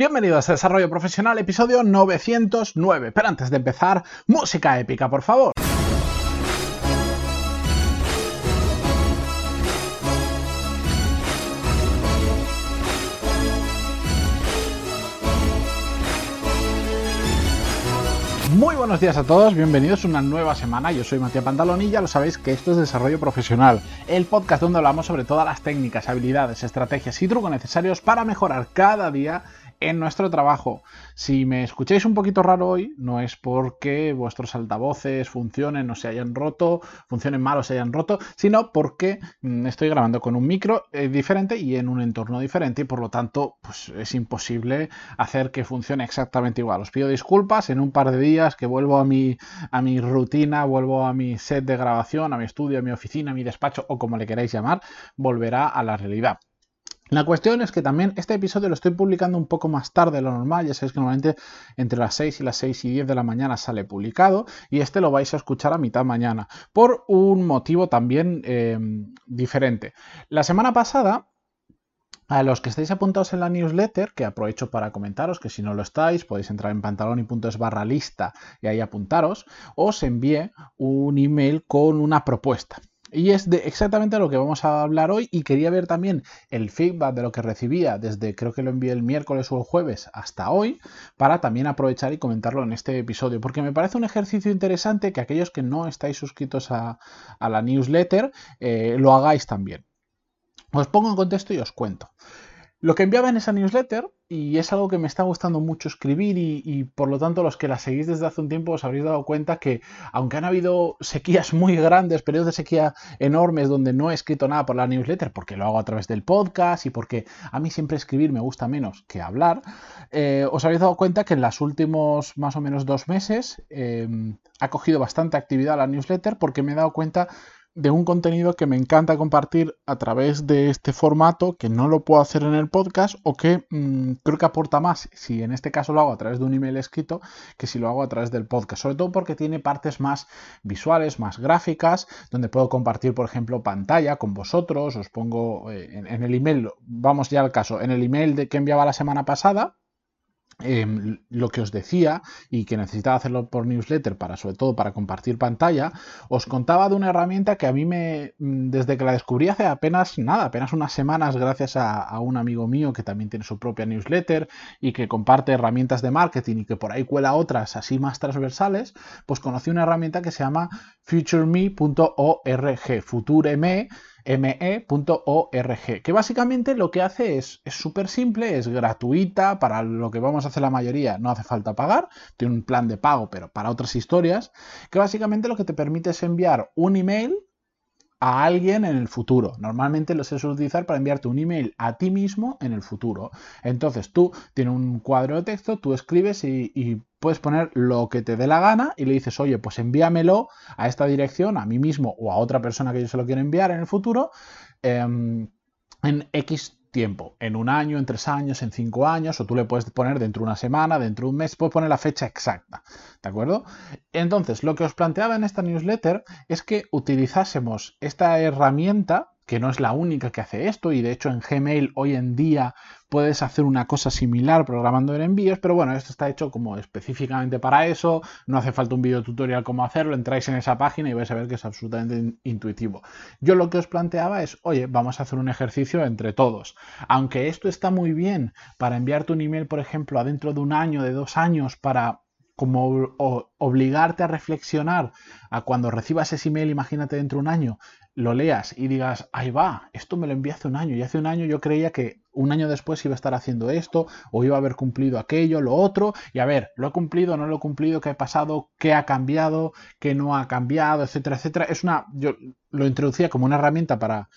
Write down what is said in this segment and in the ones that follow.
Bienvenidos a Desarrollo Profesional, episodio 909. Pero antes de empezar, música épica, por favor. Muy buenos días a todos, bienvenidos a una nueva semana. Yo soy Matías Pantalón y ya lo sabéis que esto es Desarrollo Profesional, el podcast donde hablamos sobre todas las técnicas, habilidades, estrategias y trucos necesarios para mejorar cada día en nuestro trabajo. Si me escucháis un poquito raro hoy, no es porque vuestros altavoces funcionen o se hayan roto, funcionen mal o se hayan roto, sino porque mm, estoy grabando con un micro eh, diferente y en un entorno diferente y por lo tanto pues, es imposible hacer que funcione exactamente igual. Os pido disculpas en un par de días que vuelvo a mi, a mi rutina, vuelvo a mi set de grabación, a mi estudio, a mi oficina, a mi despacho o como le queráis llamar, volverá a la realidad. La cuestión es que también este episodio lo estoy publicando un poco más tarde de lo normal, ya sabéis que normalmente entre las 6 y las 6 y 10 de la mañana sale publicado y este lo vais a escuchar a mitad mañana, por un motivo también em, diferente. La semana pasada a los que estáis apuntados en la newsletter, que aprovecho para comentaros que si no lo estáis, podéis entrar en pantaloni.es barra lista y ahí apuntaros, os envié un email con una propuesta. Y es de exactamente lo que vamos a hablar hoy y quería ver también el feedback de lo que recibía desde creo que lo envié el miércoles o el jueves hasta hoy para también aprovechar y comentarlo en este episodio porque me parece un ejercicio interesante que aquellos que no estáis suscritos a, la newsletter eh, lo hagáis también. Os pongo en contexto y os cuento. Lo que enviaba en esa newsletter, y es algo que me está gustando mucho escribir, y, por lo tanto los que la seguís desde hace un tiempo os habréis dado cuenta que, aunque han habido sequías muy grandes, periodos de sequía enormes donde no he escrito nada por la newsletter, porque lo hago a través del podcast y porque a mí siempre escribir me gusta menos que hablar, eh, os habéis dado cuenta que en los últimos más o menos dos meses eh, ha cogido bastante actividad la newsletter porque me he dado cuenta de un contenido que me encanta compartir a través de este formato, que no lo puedo hacer en el podcast o que mm, creo que aporta más si en este caso lo hago a través de un email escrito que si lo hago a través del podcast. Sobre todo porque tiene partes más visuales, más gráficas, donde puedo compartir, por ejemplo, pantalla con vosotros. Os pongo eh, en, en, el email, vamos ya al caso, en el email de que enviaba la semana pasada, Em, lo que os decía y que necesitaba hacerlo por newsletter para sobre todo para compartir pantalla, os contaba de una herramienta que a mí me mm, desde que la descubrí hace apenas nada, apenas unas semanas gracias a, un amigo mío que también tiene su propia newsletter y que comparte herramientas de marketing y que por ahí cuela otras así más transversales, pues conocí una herramienta que se llama futureme.org, futureme me.org, que básicamente lo que hace es súper simple, es gratuita, para lo que vamos a hacer la mayoría no hace falta pagar, tiene un plan de pago, pero para otras historias, que básicamente lo que te permite es enviar un email a alguien en el futuro. Normalmente lo sueles utilizar para enviarte un email a ti mismo en el futuro. Entonces tú tienes un cuadro de texto, tú escribes y, puedes poner lo que te dé la gana y le dices, oye, pues envíamelo a esta dirección, a mí mismo o a otra persona que yo se lo quiero enviar en el futuro, em, en X tiempo, en un año, en tres años, en cinco años, o tú le puedes poner dentro de una semana, dentro de un mes, puedes poner la fecha exacta, ¿de acuerdo? Entonces, lo que os planteaba en esta newsletter es que utilizásemos esta herramienta que no es la única que hace esto y de hecho en Gmail hoy en día puedes hacer una cosa similar programando en envíos, pero bueno, esto está hecho como específicamente para eso, no hace falta un video tutorial cómo hacerlo, entráis en esa página y vais a ver que es absolutamente intuitivo. Yo lo que os planteaba es, oye, vamos a hacer un ejercicio entre todos. Aunque esto está muy bien para enviarte un email, por ejemplo, adentro de un año, de dos años, para como obligarte a reflexionar a cuando recibas ese email, imagínate dentro de un año, lo leas y digas, ahí va, esto me lo envié hace un año y hace un año yo creía que un año después iba a estar haciendo esto o iba a haber cumplido aquello, lo otro, y a ver, lo he cumplido, no lo he cumplido, qué ha pasado, qué ha cambiado, qué no ha cambiado, etcétera, etcétera. Es una, yo lo introducía como una herramienta para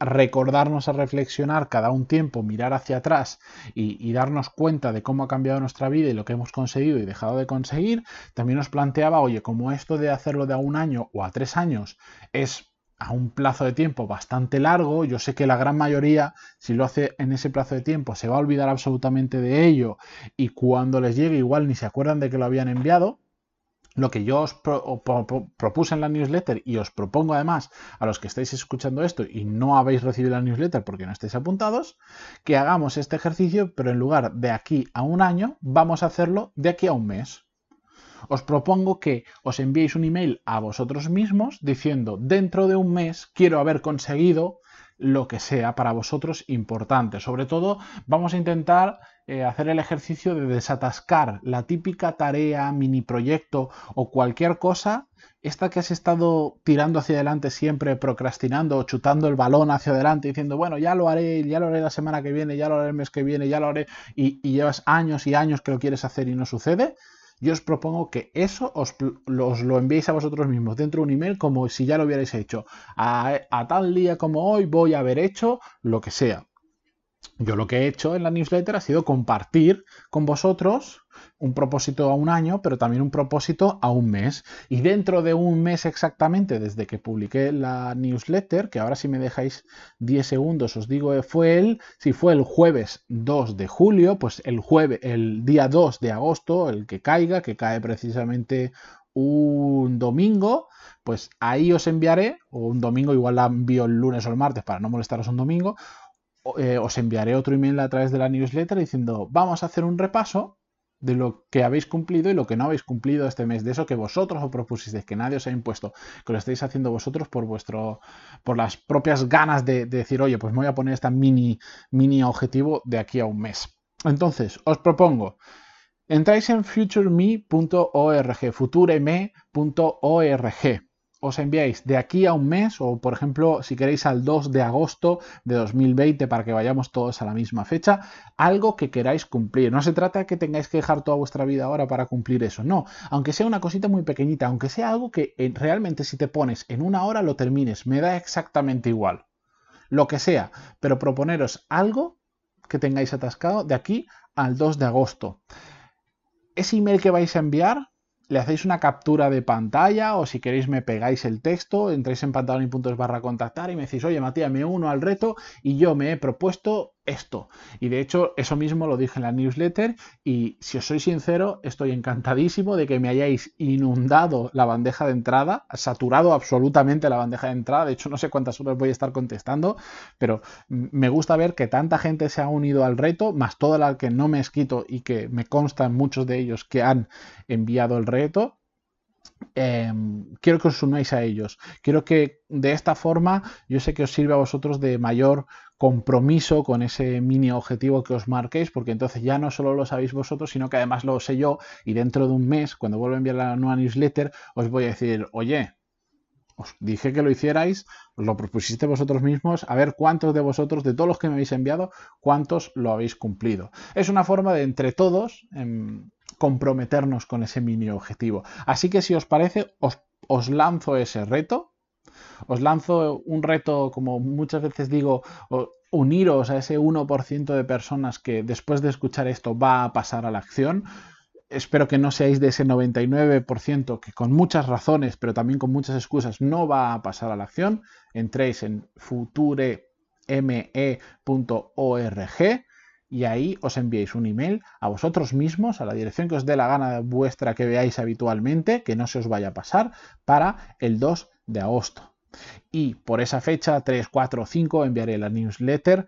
recordarnos a reflexionar cada un tiempo, mirar hacia atrás y, darnos cuenta de cómo ha cambiado nuestra vida y lo que hemos conseguido y dejado de conseguir, también nos planteaba, oye, como esto de hacerlo de a un año o a tres años es a un plazo de tiempo bastante largo. Yo sé que la gran mayoría, si lo hace en ese plazo de tiempo, se va a olvidar absolutamente de ello y cuando les llegue igual ni se acuerdan de que lo habían enviado. Lo que yo os propuse en la newsletter y os propongo además a los que estáis escuchando esto y no habéis recibido la newsletter porque no estáis apuntados, que hagamos este ejercicio, pero en lugar de aquí a un año, vamos a hacerlo de aquí a un mes. Os propongo que os enviéis un email a vosotros mismos diciendo, dentro de un mes quiero haber conseguido lo que sea para vosotros importante. Sobre todo vamos a intentar eh, hacer el ejercicio de desatascar la típica tarea, mini proyecto o cualquier cosa, esta que has estado tirando hacia adelante siempre, procrastinando o chutando el balón hacia adelante diciendo, bueno, ya lo haré, ya lo haré la semana que viene, ya lo haré el mes que viene, ya lo haré y, y llevas años y años que lo quieres hacer y no sucede yo os propongo que eso os, lo enviéis a vosotros mismos dentro de un email como si ya lo hubierais hecho. a tal día como hoy voy a haber hecho lo que sea. Yo lo que he hecho en la newsletter ha sido compartir con vosotros un propósito a un año, pero también un propósito a un mes. Y dentro de un mes exactamente, desde que publiqué la newsletter, que ahora si me dejáis 10 segundos os digo, eh, fue el, si fue el jueves 2 de julio, pues el el día 2 de agosto, el que caiga, que cae precisamente un domingo, pues ahí os enviaré, o un domingo, igual la envío el lunes o el martes para no molestaros un domingo, eh, os enviaré otro email a través de la newsletter diciendo, vamos a hacer un repaso de lo que habéis cumplido y lo que no habéis cumplido este mes, de eso que vosotros os propusisteis, que nadie os ha impuesto, que lo estáis haciendo vosotros por vuestro, por las propias ganas de, decir, oye, pues me voy a poner este mini, mini objetivo de aquí a un mes. Entonces, os propongo, entráis en futureme.org, futureme.org os enviáis de aquí a un mes o por ejemplo si queréis al 2 de agosto de 2020 para que vayamos todos a la misma fecha, algo que queráis cumplir. No se trata de que tengáis que dejar toda vuestra vida ahora para cumplir eso, no, aunque sea una cosita muy pequeñita, aunque sea algo que eh, realmente si te pones en una hora lo termines, me da exactamente igual. Lo que sea, pero proponeros algo que tengáis atascado de aquí al 2 de agosto. Ese email que vais a enviar le hacéis una captura de pantalla o si queréis me pegáis el texto, entráis en pantaloni.es barra contactar y me decís, oye Matías, me uno al reto y yo me he propuesto esto. Y de hecho, eso mismo lo dije en la newsletter y si os soy sincero, estoy encantadísimo de que me hayáis inundado la bandeja de entrada, saturado absolutamente la bandeja de entrada. De hecho, no sé cuántas horas voy a estar contestando, pero me gusta ver que tanta gente se ha unido al reto, más toda la que no me he escrito y que me constan muchos de ellos que han enviado el reto. Em, quiero que os unáis a ellos. Quiero que de esta forma yo sé que os sirve a vosotros de mayor compromiso con ese mini objetivo que os marquéis, porque entonces ya no solo lo sabéis vosotros, sino que además lo sé yo y dentro de un mes, cuando vuelva a enviar la nueva newsletter, os voy a decir, oye, os dije que lo hicierais, os lo propusiste vosotros mismos, a ver cuántos de vosotros, de todos los que me habéis enviado, cuántos lo habéis cumplido. Es una forma de entre todos em, comprometernos con ese mini objetivo. Así que si os parece, os, lanzo ese reto os lanzo un reto, como muchas veces digo, uniros a ese 1% de personas que después de escuchar esto va a pasar a la acción. Espero que no seáis de ese 99% que con muchas razones, pero también con muchas excusas, no va a pasar a la acción. Entréis en futureme.org y ahí os enviéis un email a vosotros mismos, a la dirección que os dé la gana vuestra que veáis habitualmente, que no se os vaya a pasar, para el 2 de agosto. Y por esa fecha, 3, 4 o 5, enviaré la newsletter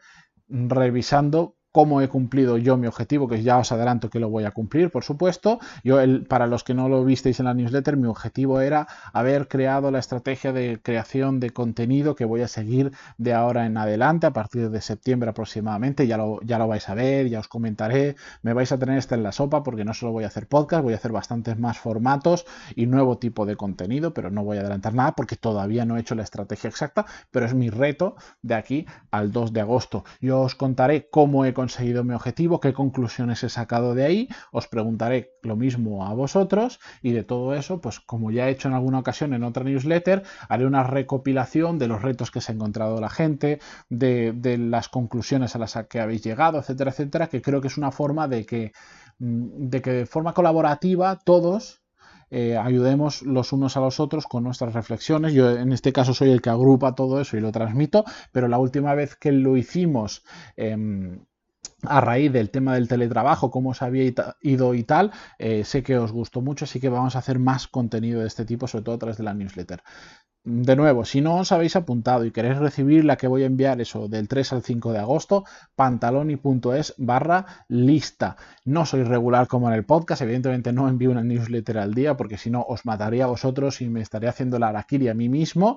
revisando cómo he cumplido yo mi objetivo, que ya os adelanto que lo voy a cumplir, por supuesto. Yo, el, para los que no lo visteis en la newsletter, mi objetivo era haber creado la estrategia de creación de contenido que voy a seguir de ahora en adelante, a partir de septiembre aproximadamente. Ya lo, ya lo vais a ver, ya os comentaré. Me vais a tener esta en la sopa porque no solo voy a hacer podcast, voy a hacer bastantes más formatos y nuevo tipo de contenido, pero no voy a adelantar nada porque todavía no he hecho la estrategia exacta, pero es mi reto de aquí al 2 de agosto. Yo os contaré cómo he conseguido mi objetivo, qué conclusiones he sacado de ahí, os preguntaré lo mismo a vosotros y de todo eso, pues como ya he hecho en alguna ocasión en otra newsletter, haré una recopilación de los retos que se ha encontrado la gente, de, las conclusiones a las que habéis llegado, etcétera, etcétera, que creo que es una forma de que, mm, de que de forma colaborativa todos eh, ayudemos los unos a los otros con nuestras reflexiones. Yo en este caso soy el que agrupa todo eso y lo transmito, pero la última vez que lo hicimos... Em, a raíz del tema del teletrabajo, cómo os había ido y tal, eh, sé que os gustó mucho, así que vamos a hacer más contenido de este tipo, sobre todo a través de la newsletter. De nuevo, si no os habéis apuntado y queréis recibir la que voy a enviar eso del 3 al 5 de agosto, pantaloni.es barra lista. No soy regular como en el podcast, evidentemente no envío una newsletter al día porque si no os mataría a vosotros y me estaría haciendo la araquiri a mí mismo,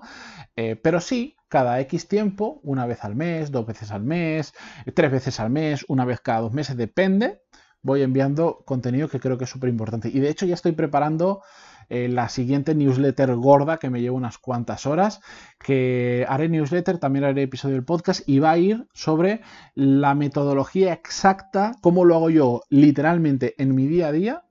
eh, pero sí cada X tiempo, una vez al mes, dos veces al mes, tres veces al mes, una vez cada dos meses, depende, voy enviando contenido que creo que es súper importante. Y de hecho ya estoy preparando eh, la siguiente newsletter gorda que me lleva unas cuantas horas, que haré newsletter, también haré episodio del podcast y va a ir sobre la metodología exacta, cómo lo hago yo literalmente en mi día a día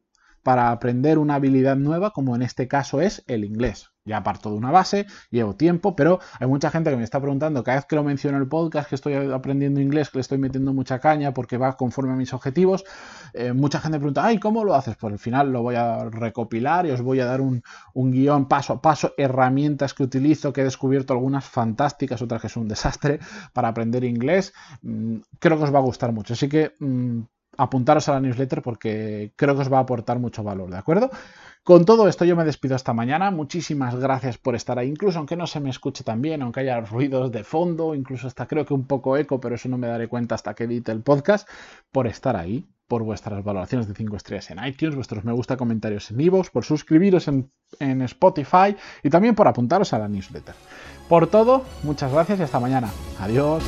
para aprender una habilidad nueva, como en este caso es el inglés. Ya parto de una base, llevo tiempo, pero hay mucha gente que me está preguntando cada vez que lo menciono en el podcast que estoy aprendiendo inglés, que le estoy metiendo mucha caña porque va conforme a mis objetivos. Eh, mucha gente pregunta, ay, ¿cómo lo haces? Pues al final lo voy a recopilar y os voy a dar un, guion paso a paso, herramientas que utilizo, que he descubierto algunas fantásticas, otras que son un desastre para aprender inglés. Mm, creo que os va a gustar mucho. Así que mm, apuntaros a la newsletter porque creo que os va a aportar mucho valor, ¿de acuerdo? Con todo esto yo me despido esta mañana. Muchísimas gracias por estar ahí, incluso aunque no se me escuche tan bien, aunque haya ruidos de fondo, incluso hasta creo que un poco eco, pero eso no me daré cuenta hasta que edite el podcast, por estar ahí, por vuestras valoraciones de 5 estrellas en iTunes, vuestros me gusta, comentarios en iVoox, por suscribiros en, en Spotify y también por apuntaros a la newsletter. Por todo, muchas gracias y hasta mañana. Adiós.